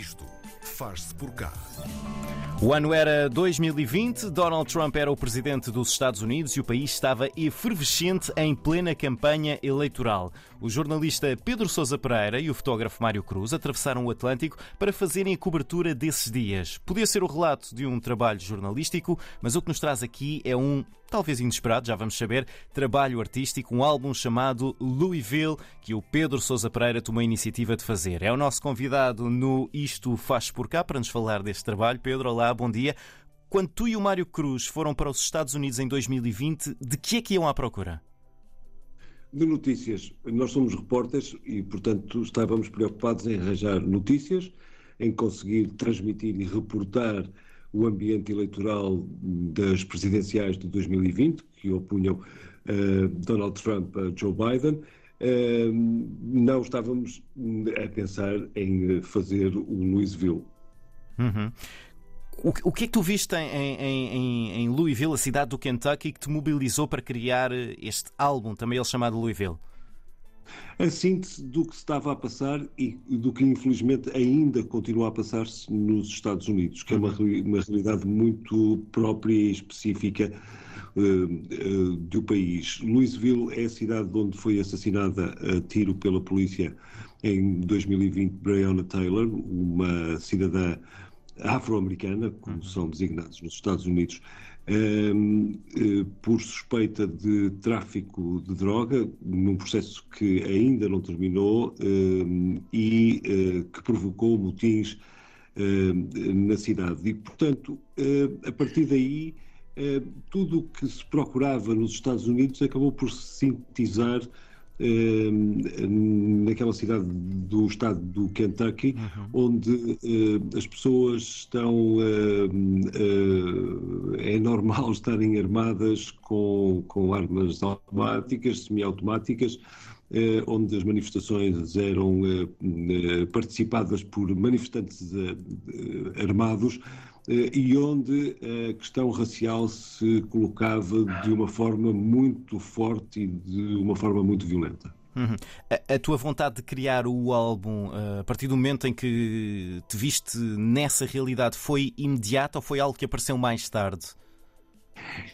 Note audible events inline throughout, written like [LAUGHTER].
Isto faz-se por cá. O ano era 2020, Donald Trump era o presidente dos Estados Unidos e o país estava efervescente em plena campanha eleitoral. O jornalista Pedro Sousa Pereira e o fotógrafo Mário Cruz atravessaram o Atlântico para fazerem a cobertura desses dias. Podia ser o relato de um trabalho jornalístico, mas o que nos traz aqui é um, talvez inesperado, já vamos saber, trabalho artístico, um álbum chamado Louisville, que o Pedro Sousa Pereira tomou a iniciativa de fazer. É o nosso convidado no Isto Faz Por Cá para nos falar deste trabalho. Pedro, olá, bom dia. Quando tu e o Mário Cruz foram para os Estados Unidos em 2020, de que é que iam à procura? De notícias. Nós somos repórteres e, portanto, estávamos preocupados em arranjar notícias, em conseguir transmitir e reportar o ambiente eleitoral das presidenciais de 2020, que opunham uh, Donald Trump a Joe Biden. Uh, não estávamos a pensar em fazer o Louisville. Uhum. O, o que é que tu viste em, em, em, Louisville, a cidade do Kentucky, que te mobilizou para criar este álbum, também ele chamado Louisville? A síntese do que se estava a passar e do que infelizmente ainda continua a passar-se nos Estados Unidos, que é uma, uhum. uma realidade muito própria e específica uh, uh, do país. Louisville é a cidade onde foi assassinada a tiro pela polícia em 2020 Breonna Taylor, uma cidadã afro-americana, como uhum. são designados nos Estados Unidos, um, uh, por suspeita de tráfico de droga, num processo que ainda não terminou um, e uh, que provocou motins uh, na cidade. E, portanto, a partir daí, tudo o que se procurava nos Estados Unidos acabou por se sintetizar naquela cidade do estado do Kentucky, uhum. onde uh, as pessoas estão. Uh, uh, é normal [LAUGHS] estarem armadas com, com armas automáticas, semiautomáticas. onde as manifestações eram participadas por manifestantes armados e onde a questão racial se colocava de uma forma muito forte e de uma forma muito violenta. Uhum. A, a, tua vontade de criar o álbum uh, a partir do momento em que te viste nessa realidade foi imediata ou foi algo que apareceu mais tarde?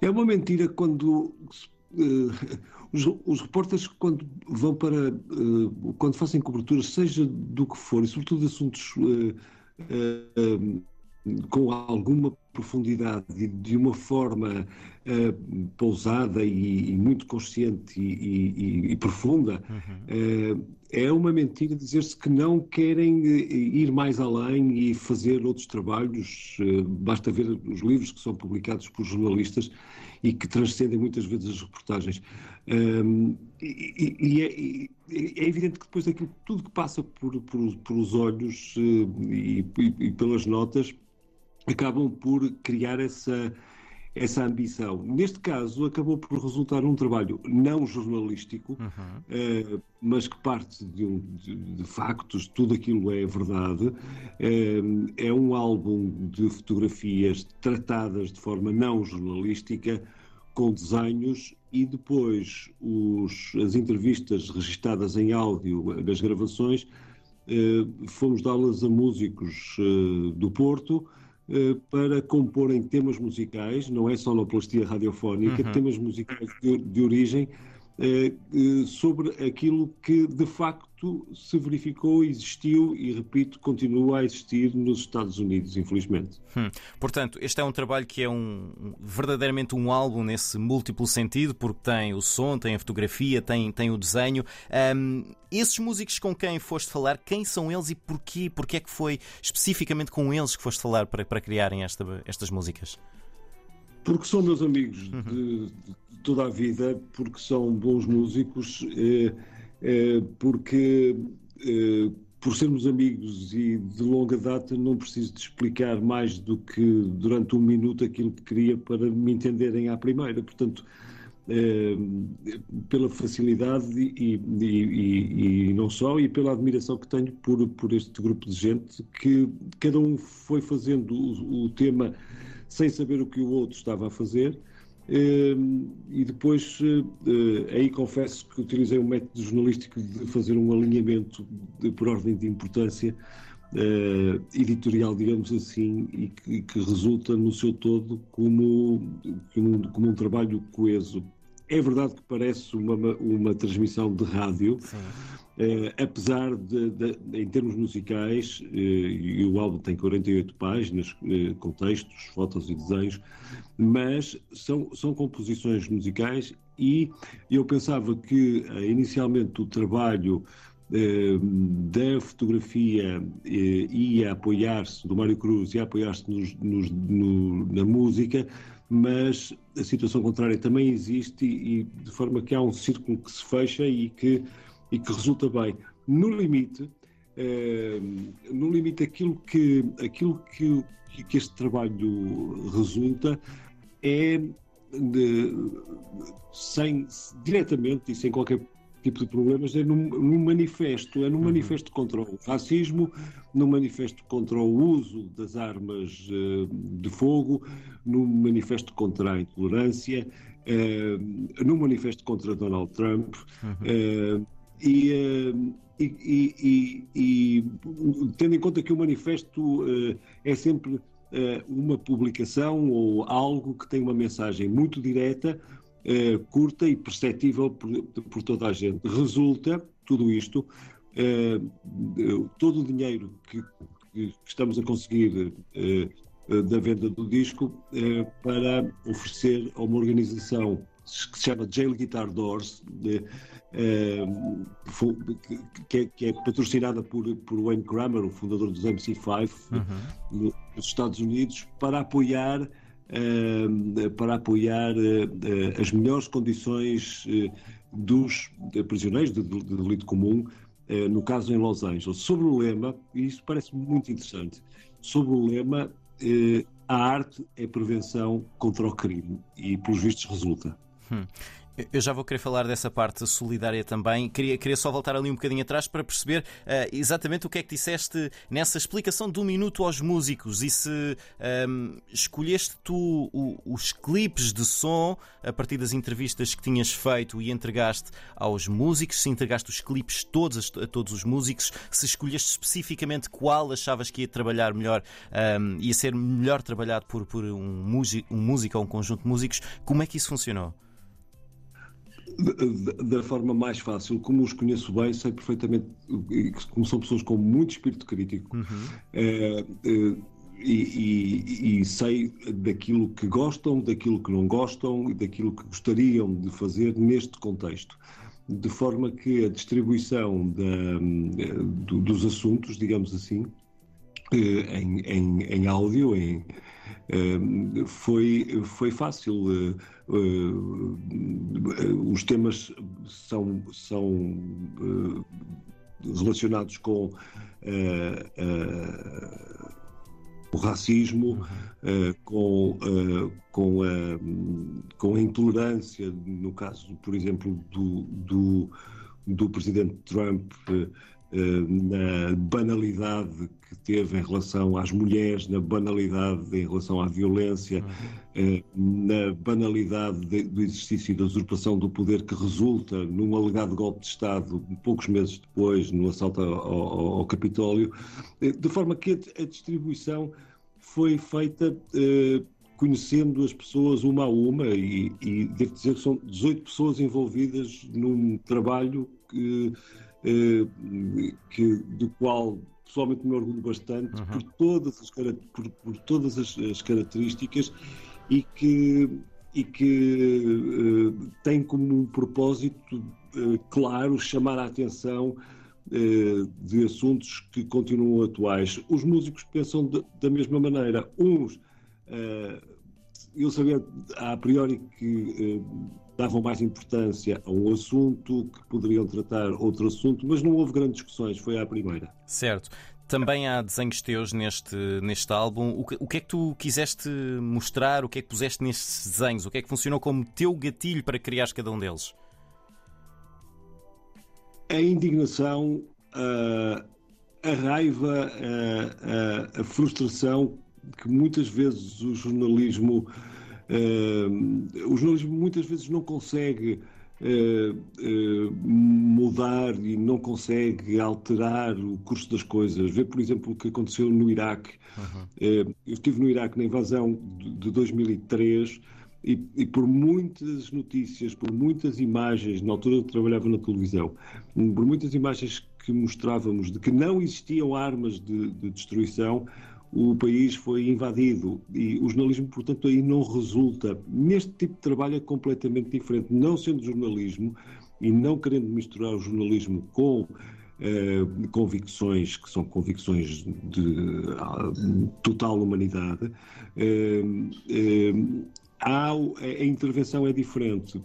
É uma mentira quando uh, [LAUGHS] os, os repórteres quando vão para uh, quando fazem coberturas, seja do que for, e sobretudo assuntos com alguma profundidade e de uma forma uh, pousada e, e, muito consciente e, e, e profunda, uhum. uh, é uma mentira dizer-se que não querem eh, ir mais além e fazer outros trabalhos. Uh, basta ver os livros que são publicados por jornalistas e que transcendem muitas vezes as reportagens. E, é, é, evidente que depois daquilo tudo que passa por, por, pelos olhos e, pelas notas acabam por criar essa, essa ambição. Neste caso, acabou por resultar um trabalho não jornalístico, uhum. uh, mas que parte de, um, de, de, factos, tudo aquilo é verdade. Uh, é um álbum de fotografias tratadas de forma não jornalística, com desenhos e depois os, as entrevistas registadas em áudio das gravações. Uh, fomos dá-las a músicos do Porto, para comporem temas musicais, não é sonoplastia radiofónica, uhum. temas musicais de, de origem eh, eh, sobre aquilo que de facto se verificou, existiu e, repito, continua a existir nos Estados Unidos, infelizmente. Hum. Portanto, este é um trabalho que é um, verdadeiramente um álbum nesse múltiplo sentido, porque tem o som, tem a fotografia, tem, tem o desenho. Um, esses músicos com quem foste falar, quem são eles e porquê? Porquê é que foi especificamente com eles que foste falar para, para criarem esta, estas músicas? Porque são meus amigos uhum. de, de, toda a vida, porque são bons músicos, eh, eh, porque eh, por sermos amigos e de longa data não preciso de explicar mais do que durante um minuto aquilo que queria para me entenderem à primeira. Portanto, pela facilidade e, e, e, e, não só, e pela admiração que tenho por, por este grupo de gente que cada um foi fazendo o, o tema sem saber o que o outro estava a fazer. Ehm, e depois, eh, aí confesso que utilizei um método jornalístico de fazer um alinhamento de, por ordem de importância uh, editorial, digamos assim, e que, que, resulta no seu todo como, como, como, um trabalho coeso. É verdade que parece uma, uma transmissão de rádio, uh, apesar de, de, em termos musicais, uh, e o álbum tem 48 páginas, com textos, fotos e desenhos, mas são, são composições musicais e eu pensava que inicialmente o trabalho eh, da fotografia eh, ia apoiar-se, do Mário Cruz, ia apoiar-se no, na música, mas a situação contrária também existe e, e, de forma que há um círculo que se fecha e que, e que resulta bem. No limite, eh, no limite aquilo que, aquilo que, que este trabalho resulta é de, sem, diretamente e sem qualquer tipo de problemas é num, num manifesto, é num uhum. manifesto contra o racismo, num manifesto contra o uso das armas uh, de fogo, num manifesto contra a intolerância, uh, num manifesto contra Donald Trump uhum. uh, e, e, e, e, tendo em conta que o manifesto é sempre uma publicação ou algo que tem uma mensagem muito direta, eh, curta e perceptível por, por, toda a gente. Resulta, tudo isto, eh, todo o dinheiro que, que, estamos a conseguir eh, da venda do disco para oferecer a uma organização que se chama Jail Guitar Doors, de, que, é, que, é, patrocinada por, por Wayne Kramer, o fundador dos MC5 uhum. nos Estados Unidos, para apoiar para apoiar eh, as melhores condições eh, dos prisioneiros de, de delito comum, eh, no caso em Los Angeles. Sobre o lema, e isso parece muito interessante, sobre o lema, a arte é prevenção contra o crime, e pelos vistos resulta. Hum. Eu já vou querer falar dessa parte solidária também. Queria, queria só voltar ali um bocadinho atrás para perceber uh, exatamente o que é que disseste nessa explicação do minuto aos músicos e se um, ehm, escolheste tu os clipes de som a partir das entrevistas que tinhas feito e entregaste aos músicos, se entregaste os clipes todos a, todos os músicos, se escolheste especificamente qual achavas que ia trabalhar melhor, um, ehm, ia ser melhor trabalhado por, por um, um músico ou um conjunto de músicos, como é que isso funcionou? Da forma mais fácil, como os conheço bem, sei perfeitamente, como são pessoas com muito espírito crítico, uhum. é, é, e, e, e, sei daquilo que gostam, daquilo que não gostam e daquilo que gostariam de fazer neste contexto. De forma que a distribuição da, do, dos assuntos, digamos assim, eh, em, em, em áudio, em, foi, foi fácil. Eh, eh, os temas são, são eh, relacionados com o racismo, uhum. com, com, a, com a intolerância, no caso, por exemplo, do, do, do presidente Trump na banalidade que teve em relação às mulheres, na banalidade em relação à violência, uhum. na banalidade do exercício da usurpação do poder que resulta num alegado golpe de Estado poucos meses depois, no assalto ao, ao, ao Capitólio, eh, de forma que a, a distribuição foi feita conhecendo as pessoas uma a uma e, e devo dizer que são 18 pessoas envolvidas num trabalho que eh, que, do qual pessoalmente me orgulho bastante uhum. por todas, as, por, por todas as, as, características e que, e que uh, tem como um propósito uh, claro chamar a atenção uh, de assuntos que continuam atuais. Os músicos pensam de, da mesma maneira. Uns, eu sabia a priori que davam mais importância a um assunto, que poderiam tratar outro assunto, mas não houve grandes discussões, foi a primeira. Certo. Também há desenhos teus neste, neste álbum. O que, o que, é que tu quiseste mostrar? O que é que puseste nestes desenhos? O que é que funcionou como teu gatilho para criar cada um deles? A indignação, a, a raiva, a, a, a frustração que muitas vezes o jornalismo Uh, o jornalismo muitas vezes não consegue uh, uh, mudar e não consegue alterar o curso das coisas. Vê, por exemplo, o que aconteceu no Iraque. Uhum. Uh, eu estive no Iraque na invasão de, de 2003 e, e, por muitas notícias, por muitas imagens, na altura eu trabalhava na televisão, por muitas imagens que mostrávamos de que não existiam armas de, de destruição, o país foi invadido e o jornalismo, portanto, aí não resulta. Neste tipo de trabalho é completamente diferente. Não sendo jornalismo e não querendo misturar o jornalismo com eh, convicções que são convicções de uh, total humanidade, eh, há, a intervenção é diferente.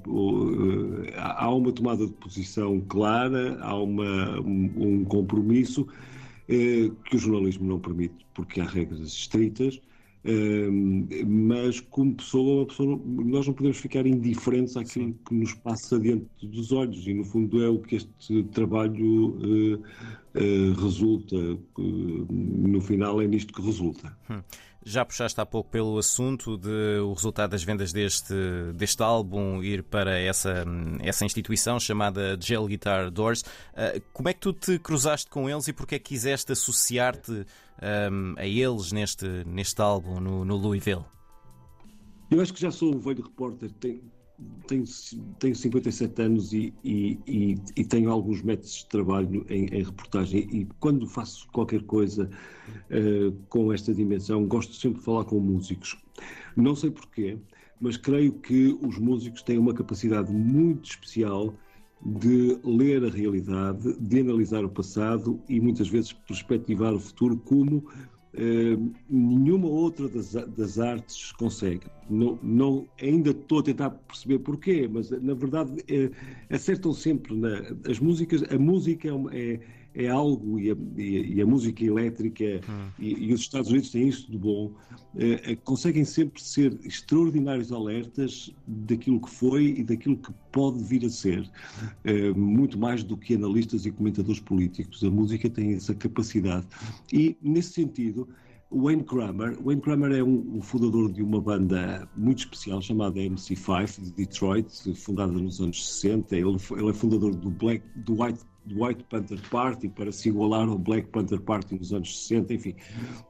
Há uma tomada de posição clara, há uma, um, compromisso eh, que o jornalismo não permite, porque há regras estritas, eh, mas como pessoa, pessoa, nós não podemos ficar indiferentes àquilo Sim. que nos passa diante dos olhos, e no fundo é o que este trabalho eh, resulta, no final é nisto que resulta. Hum. Já puxaste há pouco pelo assunto de o resultado das vendas deste, deste álbum ir para essa, essa instituição chamada Gel Guitar Doors. Uh, como é que tu te cruzaste com eles e porque é que quiseste associar-te um, a eles neste, neste álbum, no, no Louisville? Eu acho que já sou um velho repórter. Tenho, tenho, tenho 57 anos e, e, e, e, tenho alguns métodos de trabalho em, em reportagem e quando faço qualquer coisa uh, com esta dimensão gosto sempre de falar com músicos. Não sei porquê, mas creio que os músicos têm uma capacidade muito especial de ler a realidade, de analisar o passado e muitas vezes perspectivar o futuro como nenhuma outra das, das artes consegue. Não, não, ainda estou a tentar perceber porquê, mas na verdade é, acertam sempre. Na, as músicas, a música é, uma, é é algo, e a, e a música elétrica, hum. e, e, os Estados Unidos têm isso de bom, eh, eh, conseguem sempre ser extraordinários alertas daquilo que foi e daquilo que pode vir a ser, eh, muito mais do que analistas e comentadores políticos. A música tem essa capacidade. E, nesse sentido, Wayne Kramer, Wayne Kramer é um, um, fundador de uma banda muito especial chamada MC5 de Detroit, fundada nos anos 60. Ele, ele é fundador do Black, do White do White Panther Party para se igualar ao Black Panther Party nos anos 60, enfim,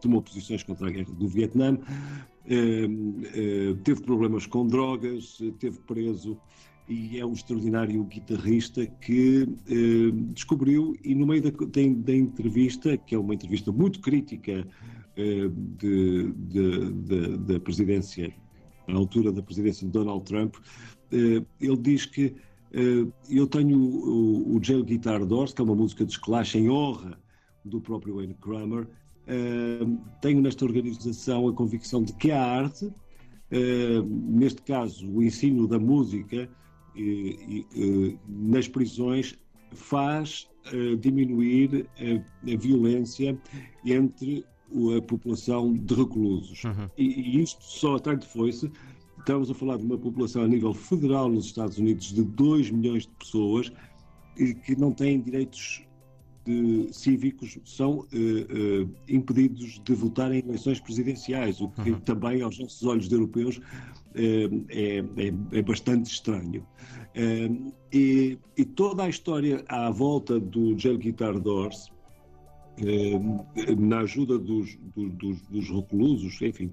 tomou posições contra a guerra do Vietnã, eh, eh, teve problemas com drogas, teve preso e é um extraordinário guitarrista que eh, descobriu e no meio da, da, entrevista, que é uma entrevista muito crítica de, da presidência, à altura da presidência de Donald Trump, ele diz que eh, eu tenho o, o Jail Guitar Doors, que é uma música de esclacha em honra do próprio Wayne Kramer. Eh, tenho nesta organização a convicção de que a arte, eh, neste caso o ensino da música nas prisões, faz diminuir a, violência entre a população de reclusos. Uhum. E, isto só tarde foi-se Estamos a falar de uma população a nível federal nos Estados Unidos de 2 milhões de pessoas que não têm direitos de, cívicos, são uh, uh, impedidos de votar em eleições presidenciais, o que uhum. também, aos nossos olhos de europeus, uh, é, é, é, bastante estranho. E, e, toda a história à volta do Jail Guitar Doors, na ajuda dos, dos, dos reclusos, enfim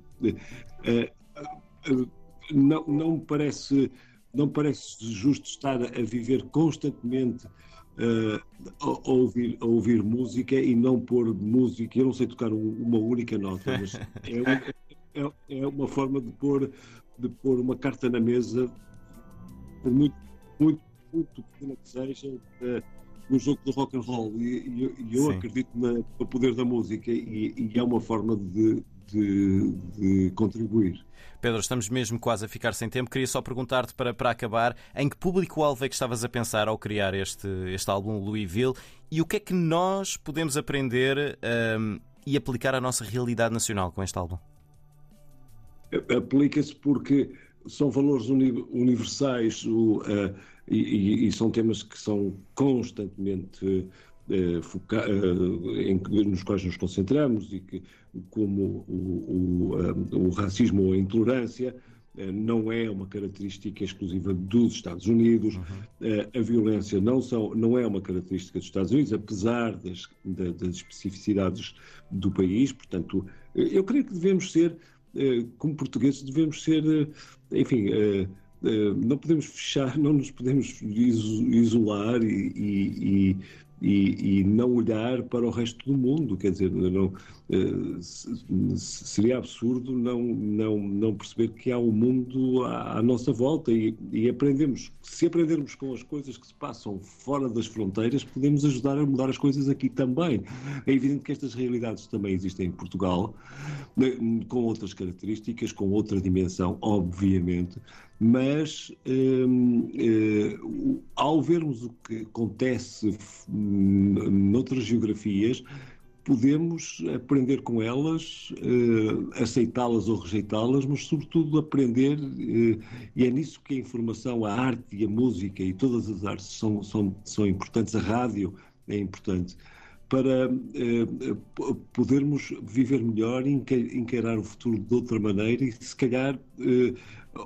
não, não, me parece, não parece justo estar a viver constantemente uh, a, ouvir, a ouvir música e não pôr música. Eu não sei tocar uma única nota, mas é uma, [LAUGHS] é, é uma forma de pôr, de pôr uma carta na mesa, por muito, muito, muito pequena que seja. Uh, no jogo do rock and roll e, e, e eu Sim. acredito na, no poder da música e, e é uma forma de, de, de, contribuir. Pedro, estamos mesmo quase a ficar sem tempo. Queria só perguntar-te para, para acabar em que público-alvo é que estavas a pensar ao criar este, este álbum Louisville e o que é que nós podemos aprender um, e aplicar à nossa realidade nacional com este álbum? Aplica-se porque são valores universais o, uh, e, e, são temas que são constantemente foca uh, em, nos quais nos concentramos e que como o, o, o racismo ou a intolerância, não é uma característica exclusiva dos Estados Unidos. Uhum. A violência não, são, não é uma característica dos Estados Unidos, apesar das, das especificidades do país. Portanto, eu creio que devemos ser, como portugueses, devemos ser, enfim, não podemos fechar, [LAUGHS] não nos podemos isolar e, e, e, e, não olhar para o resto do mundo. Quer dizer, não, eh, seria absurdo não, não, não perceber que há um mundo à, à nossa volta e, e, aprendemos. Se aprendermos com as coisas que se passam fora das fronteiras, podemos ajudar a mudar as coisas aqui também. É evidente que estas realidades também existem em Portugal, né, com outras características, com outra dimensão, obviamente mas hum, hum, ao vermos o que acontece hum, noutras geografias, podemos aprender com elas, uh, aceitá-las ou rejeitá-las, mas sobretudo aprender, uh, e é nisso que a informação, a arte e a música e todas as artes são, são, são importantes, a rádio é importante, para podermos viver melhor e encarar o futuro de outra maneira e se calhar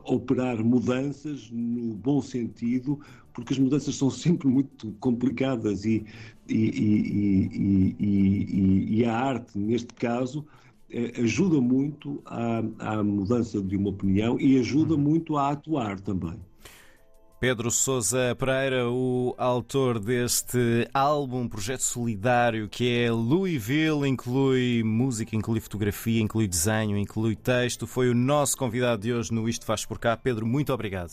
operar mudanças no bom sentido, porque as mudanças são sempre muito complicadas e, e, e, e a arte, neste caso, eh, ajuda muito à, à, mudança de uma opinião e ajuda uhum. muito a atuar também. Pedro Sousa Pereira, o autor deste álbum, projeto solidário que é Louisville, inclui música, inclui fotografia, inclui desenho, inclui texto, foi o nosso convidado de hoje no Isto Faz Por Cá. Pedro, muito obrigado.